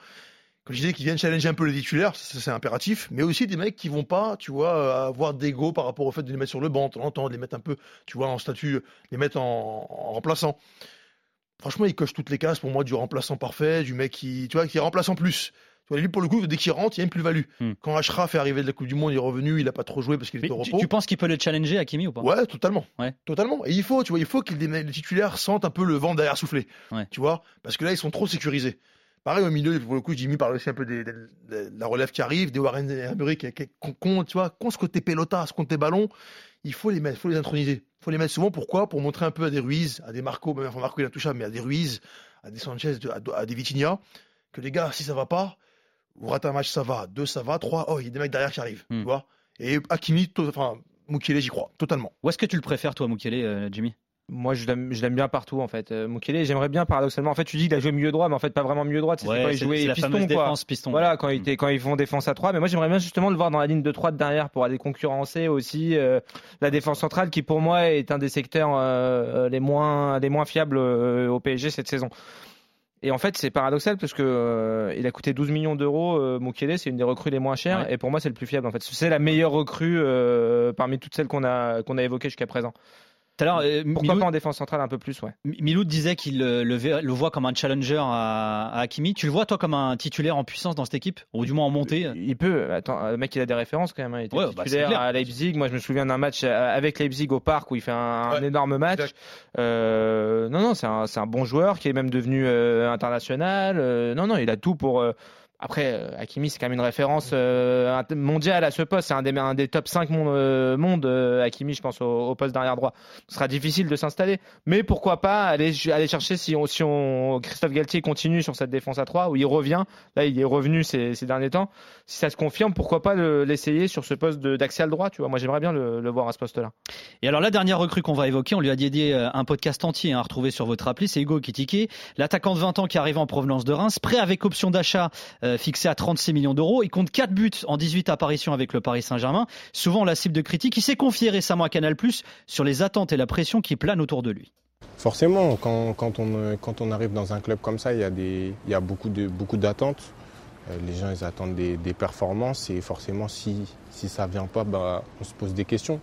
S3: comme je disais, qui viennent challenger un peu les titulaires, c'est impératif, mais aussi des mecs qui vont pas, tu vois, avoir d'ego par rapport au fait de les mettre sur le banc, de les mettre un peu, tu vois, en statut, les mettre en, en remplaçant. Franchement, il coche toutes les cases pour moi du remplaçant parfait, du mec qui, tu vois, qui remplace en plus. Lui, pour le coup, dès qu'il rentre, il y a une plus-value. Hmm. Quand Ashraf est arrivé de la Coupe du Monde, il est revenu, il n'a pas trop joué parce qu'il est au repos.
S1: Tu, penses qu'il peut le challenger, Hakimi, ou pas?
S3: Ouais, totalement. Ouais. Totalement. Et il faut, tu vois, il faut que les, titulaires sentent un peu le vent derrière souffler. Tu vois? Parce que là, ils sont trop sécurisés. Pareil, au milieu, pour le coup, Jimmy parle aussi un peu de la relève qui arrive, des Warren Emery qui, qui, tu vois, qu'on ce côté pelota, ce côté ballon. Il faut les mettre, il faut les introniser. Il faut les mettre souvent. Pourquoi? Pour montrer un peu à des Ruiz, à des Marco, même enfin Marco il a touché, mais à des Ruiz, à des Sanchez, à, à des Vitinha, que les gars, si ça va pas, vous ratez un match, ça va. Deux, ça va. Trois, oh, il y a des mecs derrière qui arrivent. Tu hmm. vois Et Hakimi, enfin, Mukele, j'y crois, totalement.
S1: Où est-ce que tu le préfères, toi, Mukele, euh, Jimmy?
S2: Moi, je l'aime bien partout, en fait. Euh, Mukele, j'aimerais bien, paradoxalement. En fait, tu dis qu'il a joué milieu droit, mais en fait, pas vraiment milieu droit. C'est
S1: ouais, quand il jouait la piston, quoi. Défense, piston.
S2: Voilà, quand, il, hmm. quand ils font défense à 3. Mais moi, j'aimerais bien justement le voir dans la ligne de 3 de derrière pour aller concurrencer aussi euh, la défense centrale, qui pour moi est un des secteurs les, moins, les moins fiables au PSG cette saison. Et en fait, c'est paradoxal parce que euh, il a coûté 12 millions d'euros. Euh, Mukele, c'est une des recrues les moins chères. Et pour moi, c'est le plus fiable. En fait, c'est la meilleure recrue euh, parmi toutes celles qu'on a qu'on a évoquées jusqu'à présent.
S1: Tout à l'heure, euh,
S2: Pourquoi
S1: Milou-
S2: pas en défense centrale un peu plus, ouais.
S1: Mi- Miloud disait qu'il euh, le, voit comme un challenger à, à Hakimi. Tu le vois, toi, comme un titulaire en puissance dans cette équipe? Ou du moins en montée?
S2: Il peut. Attends, le mec, il a des références quand même. hein. Il était
S1: Ouais, bah,
S2: titulaire à Leipzig. Moi, je me souviens d'un match euh, avec Leipzig au parc où il fait un, un énorme match. Euh, non, non, c'est un, bon joueur qui est même devenu euh, international. Euh, non, non, il a tout pour. Après, euh, Hakimi, c'est quand même une référence euh, mondiale à ce poste. C'est un des, top 5 monde, euh, monde Hakimi, je pense, au, poste d'arrière droit. Ce sera difficile de s'installer. Mais pourquoi pas aller, chercher si, on, si on, Christophe Galtier continue sur cette défense à 3 où il revient. Là, il est revenu ces, derniers temps. Si ça se confirme, pourquoi pas le- l'essayer sur ce poste d'axial droit tu vois Moi, j'aimerais bien le, voir à ce poste-là.
S1: Et alors la dernière recrue qu'on va évoquer, on lui a dédié un podcast entier hein, à retrouver sur votre appli, c'est Hugo Kitike, l'attaquant de 20 ans qui arrive en provenance de Reims, prêt avec option d'achat fixée à 36 millions d'euros. Il compte 4 buts en 18 apparitions avec le Paris Saint-Germain, souvent la cible de critiques. Il s'est confié récemment à Canal+, sur les attentes et la pression qui planent autour de lui.
S8: Forcément, quand, on, euh, arrive dans un club comme ça, il y a, beaucoup d'attentes. Euh, Les gens ils attendent des, performances et forcément si, ça ne vient pas, bah, on se pose des questions.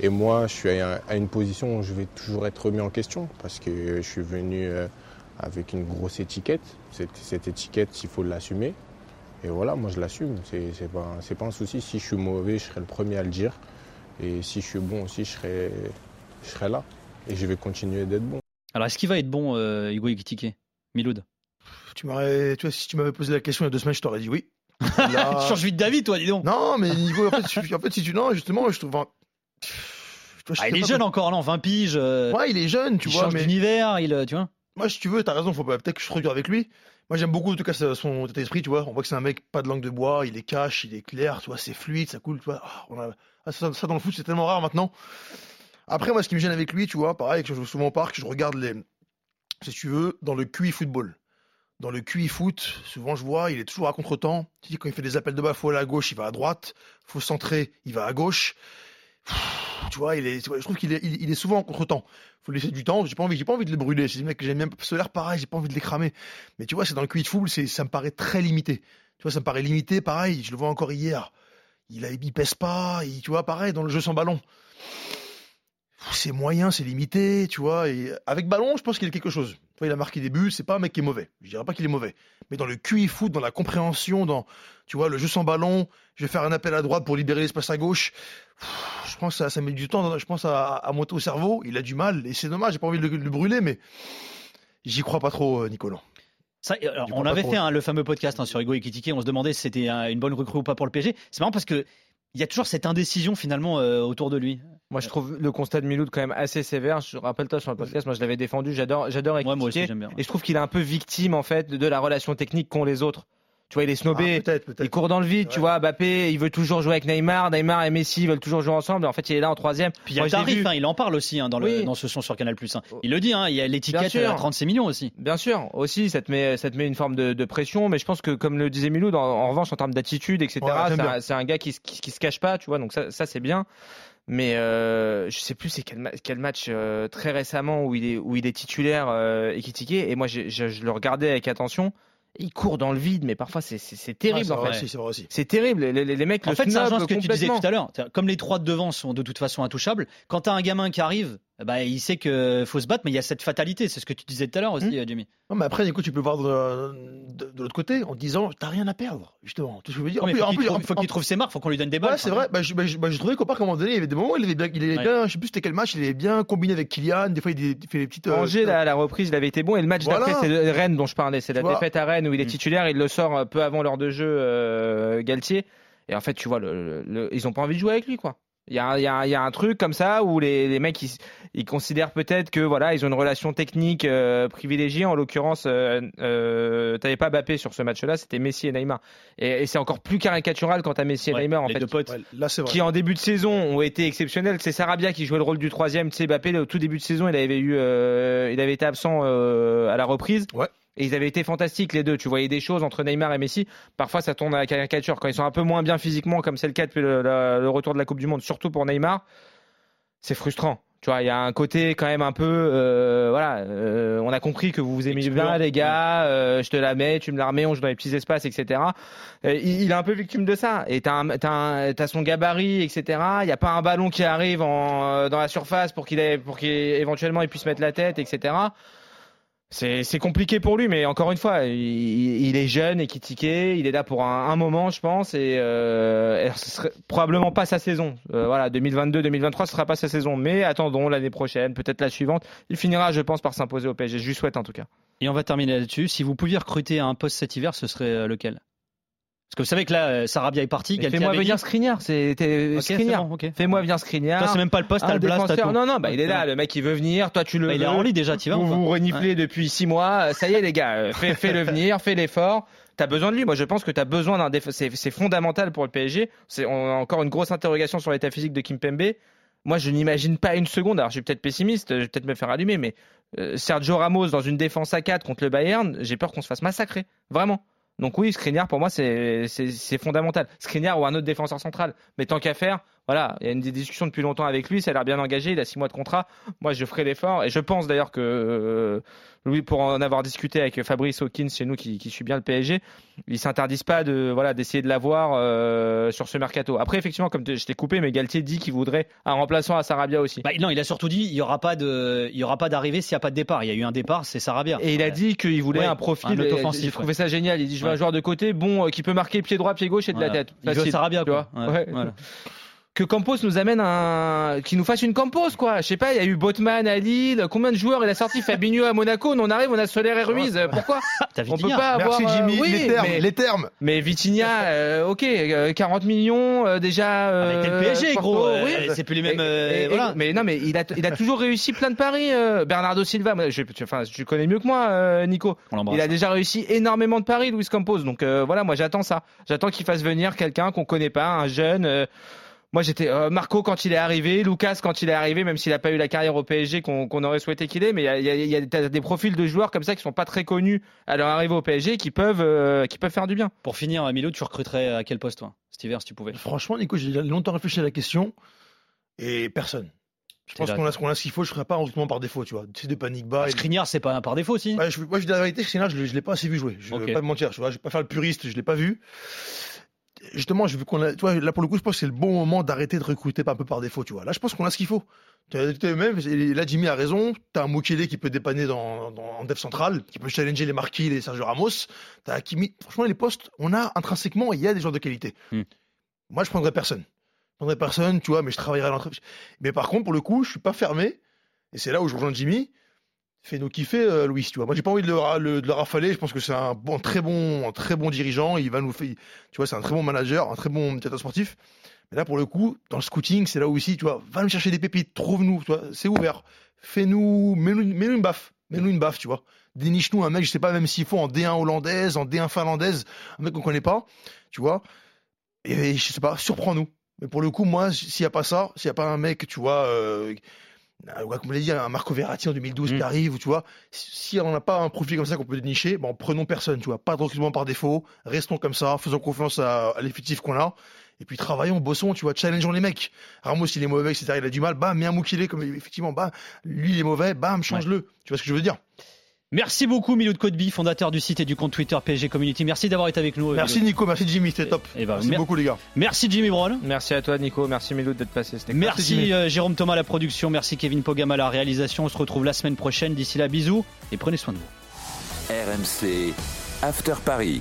S8: Et moi, je suis à, une position où je vais toujours être remis en question parce que je suis venu euh, avec une grosse étiquette. Cette étiquette, il faut l'assumer. Et voilà, moi je l'assume. C'est c'est pas, c'est pas un souci. Si je suis mauvais, je serai le premier à le dire. Et si je suis bon aussi, je serai, je serai là. Et je vais continuer d'être bon.
S1: Alors est-ce qu'il va être bon, euh, Hugo Kitike Miloud?
S3: Tu m'aurais, tu vois, si tu m'avais posé la question il y a deux semaines, je t'aurais dit oui. Là-
S1: Tu changes vite d'avis, toi, dis donc.
S3: Non, mais niveau, en fait, si- en fait, si tu non, justement, je trouve. je
S1: Ah,
S3: sais
S1: il est jeune encore, non 20 piges. euh,
S3: Ouais, il est jeune, tu
S1: il
S3: vois,
S1: change
S3: mais
S1: d'univers, il, euh, tu vois.
S3: moi, si tu veux, t'as raison, faut pas peut-être que je te avec lui. Moi, j'aime beaucoup, en tout cas, son état d'esprit, tu vois. On voit que c'est un mec pas de langue de bois, il est cash, il est clair, tu vois, c'est fluide, ça coule, tu vois. Ah, ah, ça, ça, dans le foot, c'est tellement rare maintenant. Après, moi, ce qui me gêne avec lui, tu vois, pareil, que je joue souvent au parc, je regarde les, si tu veux, dans le QI football. Dans le QI foot, souvent je vois, il est toujours à contre-temps. Tu dis, quand il fait des appels de bas, faut aller à gauche, il va à droite. Faut centrer, il va à gauche. Tu vois, il est, je trouve qu'il est, il, est souvent en contre-temps. Faut laisser du temps. J'ai pas envie, j'ai pas envie de le brûler. C'est des mecs que j'aime bien. Solaire, pareil, j'ai pas envie de les cramer. Mais tu vois, c'est dans le QI de football, c'est, ça me paraît très limité. Tu vois, ça me paraît limité. Pareil, je le vois encore hier. Il, a, il pèse pas. Il, tu vois, pareil, dans le jeu sans ballon c'est moyen, c'est limité, tu vois. Avec ballon, je pense qu'il a quelque chose. Tu il a marqué des buts, c'est pas un mec qui est mauvais. Je dirais pas qu'il est mauvais. Mais dans le QI foot, dans la compréhension, dans, tu vois, le jeu sans ballon, je vais faire un appel à droite pour libérer l'espace à gauche. Je pense que ça, ça met du temps, je pense, à, à monter au cerveau. Il a du mal, et c'est dommage, j'ai pas envie de le, de le brûler, mais j'y crois pas trop, euh, Nicolas.
S1: Ça, alors, on avait
S3: trop.
S1: fait hein, le fameux podcast hein, sur Hugo Ekitike, on se demandait si c'était un- une bonne recrue ou pas pour le PSG. C'est marrant parce que il y a toujours cette indécision finalement euh, autour de lui.
S2: Moi, je trouve le constat de Miloud quand même assez sévère. Je rappelle-toi sur le podcast, moi je l'avais défendu. J'adore, j'adore
S1: Ouais, moi aussi,
S2: Ekitike.
S1: j'aime bien.
S2: Et je trouve qu'il est un peu victime en fait de la relation technique qu'ont les autres. Tu vois, il est snobé,
S3: Ah,
S2: il court dans le vide. Tu vois, Mbappé, il veut toujours jouer avec Neymar. Neymar et Messi veulent toujours jouer ensemble. En fait, il est là en troisième.
S1: Puis il y a
S2: Moi,
S1: tarif, hein, il en parle aussi hein, dans, le,
S2: Oui.
S1: dans ce son sur Canal+. Hein. Il le dit, hein, il y a l'étiquette à 36 millions aussi.
S2: Bien sûr, aussi, ça te met, ça te met une forme de, de pression, mais je pense que, comme le disait Miloud, en, en revanche, en termes d'attitude, etc.,
S3: Ouais,
S2: c'est un, gars qui, se- qui, qui se cache pas, tu vois, donc ça, ça c'est bien. Mais euh, je sais plus c'est quel, ma- quel match euh, très récemment où il est, où il est titulaire euh, et critiqué, et moi je le regardais avec attention. Il court dans le vide, mais parfois c'est c'est- c'est terrible
S3: Ouais, c'est
S2: en fait.
S3: c'est.
S2: C'est terrible, les, les- les mecs
S1: En
S2: le
S1: fait, ça rejoint ce que tu disais tout à l'heure. Comme les trois de devant sont de toute façon intouchables, quand t'as un gamin qui arrive, ben, il sait qu'il faut se battre, mais il y a cette fatalité. C'est ce que tu disais tout à l'heure aussi,
S3: Hmm.
S1: euh, Jimmy.
S3: Non, mais après, écoute, tu peux voir de, de- de l'autre côté en te disant, t'as rien à perdre, justement. Tout ce que je veux dire?
S1: Non,
S3: En plus-
S1: faut
S3: en
S1: qu'il
S3: plus-
S1: trouve,
S3: en-
S1: faut qu'il trouve ses marques, faut qu'on lui donne des balles.
S3: Ouais, c'est vrai. Bah, je- bah, je- bah, j'ai trouvé qu'au parc, à un moment donné, il y avait des moments où il avait bien, il avait
S1: Ouais.
S3: bien je sais plus c'était quel match, il avait bien combiné avec Kylian. Des fois, il, il fait des petites. euh,
S2: Angers, la, la reprise, il avait été bon. Et le match
S3: Voilà.
S2: d'après, c'est Rennes dont je parlais. C'est la défaite à Rennes où il est
S1: Mm.
S2: titulaire. Il le sort un peu avant l'heure de jeu, euh, Galtier. Et en fait, tu vois, le, le- ils ont pas envie de jouer avec lui, quoi. Il y a, y y un truc comme ça où les, les mecs, ils, ils considèrent peut-être que voilà, ils ont une relation technique euh, privilégiée. En l'occurrence, euh, euh, t'avais pas Mbappé sur ce match-là, c'était Messi et Neymar. Et, et c'est encore plus caricatural quand t'as Messi et
S1: Ouais,
S2: Neymar, en fait,
S1: potes.
S3: Ouais, là, c'est vrai.
S2: qui en début de saison ont été exceptionnels. C'est Sarabia qui jouait le rôle du troisième. Tu sais, Mbappé, au tout début de saison, il avait eu, euh, il avait été absent euh, à la reprise.
S3: Ouais.
S2: Et ils avaient été fantastiques les deux. Tu voyais des choses entre Neymar et Messi. Parfois, ça tourne à la caricature quand ils sont un peu moins bien physiquement, comme c'est le cas depuis le, retour de la Coupe du Monde, surtout pour Neymar. C'est frustrant. Tu vois, il y a un côté quand même un peu, euh, voilà, euh, on a compris que vous vous aimez bien, les gars. euh, je te la mets, tu me la remets, on joue dans les petits espaces, etc. Il, il est un peu victime de ça. Et t'as, t'as son gabarit, etc. Il n'y a pas un ballon qui arrive en, dans la surface pour qu'il pour qu'il éventuellement il puisse mettre la tête, etc. C'est, compliqué pour lui, mais encore une fois, il, est jeune et critiqué. Il est là pour un, moment, je pense, et, euh, ce serait probablement pas sa saison. Euh, voilà, 2022-2023, ce sera pas sa saison, mais attendons l'année prochaine, peut-être la suivante. Il finira, je pense, par s'imposer au PSG. Je lui souhaite en tout cas.
S1: Et on va terminer là-dessus. Si vous pouviez recruter un poste cet hiver, ce serait euh, lequel? Parce que vous savez que là, euh, Sarabia est parti.
S2: Fais-moi venir Skriniar, c'était
S1: Ok, c'est
S2: Skriniar.
S1: bon.
S2: Fais-moi venir Skriniar.
S1: Toi, c'est même pas le poste, t'as le blast, t'as
S2: défenseur.
S1: tout.
S2: Non, non, bah il est là, le mec il veut venir, toi tu le
S1: Bah, il est en lit déjà, tu vas
S2: Vous vous reniflez depuis six mois, euh, ça y est les gars, euh, fais, fais-le venir, fais l'effort. T'as besoin de lui. Moi, je pense que t'as besoin d'un déf... c'est, fondamental pour le PSG. C'est on a encore une grosse interrogation sur l'état physique de Kimpembe. Moi, je n'imagine pas une seconde. Alors, je suis peut-être pessimiste, je vais peut-être me faire allumer, mais Sergio Ramos dans une défense à 4 contre le Bayern, j'ai peur qu'on se fasse massacrer, vraiment. Donc oui, Skriniar pour moi c'est fondamental. Skriniar ou un autre défenseur central. Mais tant qu'à faire, voilà, il y a une des discussions depuis longtemps avec lui, ça a l'air bien engagé, il a six mois de contrat. Moi, je ferai l'effort et je pense d'ailleurs que euh, Louis, pour en avoir discuté avec Fabrice Hawkins chez nous qui, qui suit bien le PSG, ils s'interdisent pas de voilà d'essayer de l'avoir euh, sur ce mercato. Après, effectivement, comme je t'ai coupé, mais Galtier dit qu'il voudrait un remplaçant à Sarabia aussi.
S1: Bah, non, il a surtout dit il y aura pas de, il y aura pas d'arrivée s'il n'y a pas de départ. Il y a eu un départ, c'est Sarabia.
S2: Et il a dit qu'il voulait
S1: Ouais,
S2: un profil.
S1: un offensif,
S2: J'ai trouvé
S1: ouais.
S2: ça génial. Il dit je veux un joueur de côté, bon, euh, qui peut marquer pied droit, pied gauche et de la tête.
S1: Il veut
S2: Facile,
S1: Sarabia,
S2: tu
S1: quoi. voilà.
S2: Que Campos nous amène un, qui nous fasse une Campos quoi. Je sais pas, il y a eu Botman à Lille. Combien de joueurs il a sorti? Fabinho à Monaco. On arrive, on a Soler et Ruiz. Euh, Pourquoi?
S1: T'as
S2: On peut pas avoir.
S3: Merci
S2: euh,
S3: Jimmy,
S2: oui,
S3: les termes,
S2: mais-
S3: les termes.
S2: mais Vitinha, euh, ok, euh, 40 millions euh, déjà.
S1: Avec
S2: euh,
S1: le PSG,
S2: Porto,
S1: gros. euh,
S2: oui.
S1: C'est plus les mêmes.
S2: Et-
S1: euh,
S2: et- et-
S1: voilà.
S2: Mais non, mais il a, il a toujours réussi plein de paris. euh, Bernardo Silva, moi, je, tu, enfin, tu connais mieux que moi, euh, Nico. Il a déjà réussi énormément de paris, Luis Campos. Donc euh, voilà, moi j'attends ça. J'attends qu'il fasse venir quelqu'un qu'on connaît pas, un jeune. Moi j'étais euh, Marco quand il est arrivé, Lucas quand il est arrivé, même s'il n'a pas eu la carrière au PSG qu'on aurait souhaité qu'il ait, mais il y a, il y a- il y a des- profils de joueurs comme ça qui sont pas très connus à leur arrivée au PSG qui peuvent, euh, qui peuvent faire du bien.
S1: Pour finir, Milo, tu recruterais à quel poste, toi, cet hiver, si tu pouvais
S3: Franchement, Nico, j'ai longtemps réfléchi à la question et personne. Je pense qu'on a, qu'on a ce qu'il faut, je ne ferai pas un recrutement par défaut, tu vois. C'est de panique bas. et-
S1: Skriniar, c'est pas par défaut aussi.
S3: Ouais, je, moi, je dis la vérité, Skriniar, je ne l'ai pas assez vu jouer. Je ne
S1: Ok.
S3: vais pas me mentir, tu vois. Je vais pas faire le puriste, je ne l'ai pas vu. Justement, je veux qu'on a, tu vois, là pour le coup, je pense que c'est le bon moment d'arrêter de recruter un peu par défaut, tu vois. Là, je pense qu'on a ce qu'il faut. Même, là, Jimmy a raison. Tu as un Mukele qui peut dépanner dans, dans, en dev central, qui peut challenger les Marquis, les Sergio Ramos. Tu as Hakimi. Franchement, les postes, on a intrinsèquement, il y a des joueurs de qualité.
S1: Hmm.
S3: Moi, je prendrais personne. Je prendrais personne, tu vois, mais je travaillerai à l'entreprise. Mais par contre, pour le coup, je suis pas fermé. Et c'est là où je rejoins Jimmy. Fais-nous kiffer, euh, Louis, tu vois. Moi, j'ai pas envie de le, le- rafaler. Je pense que c'est un bon, très bon, très bon dirigeant. Il va nous faire, tu vois, c'est un très bon manager, un très bon directeur sportif. Mais là, pour le coup, dans le scouting, c'est là où aussi, tu vois, va nous chercher des pépites, trouve-nous, tu vois, c'est ouvert. Fais-nous, mets-nous, mets-nous une baffe, mets-nous une baffe, tu vois. Déniche-nous un mec, je sais pas, même s'il faut en D1 hollandaise, en D1 finlandaise, un mec qu'on connaît pas, tu vois. Et, je sais pas, surprends-nous. Mais pour le coup, moi, s'il y a pas ça, s'il y a pas un mec, tu vois, euh, comme on l'a dit, un Marco Verratti en 2012 qui arrive, tu vois. Si on n'a pas un profil comme ça qu'on peut dénicher, bon, prenons personne, tu vois. Pas de recrutement par défaut, restons comme ça, faisons confiance à, à l'effectif qu'on a. Et puis travaillons, bossons, tu vois, challengeons les mecs. Ramos, il est mauvais, etc. Il a du mal, bam, mets un Moukile, comme effectivement, bam, lui, il est mauvais, bam, change-le. Tu vois ce que je veux dire?
S1: Merci beaucoup, Milo de Côte-Bi, fondateur du site et du compte Twitter PSG Community. Merci d'avoir été avec nous. euh,
S3: Merci. Nico, merci Jimmy, c'était top.
S1: Et ben,
S3: merci
S1: mer-
S3: beaucoup les gars.
S1: Merci Jimmy Brown.
S2: Merci à toi, Nico. Merci Milou d'être passé. C'était cool.
S1: Merci euh, Jérôme Thomas à la production. Merci Kevin Pogam à la réalisation. On se retrouve la semaine prochaine. D'ici là, bisous et prenez soin de vous.
S9: RMC After Paris.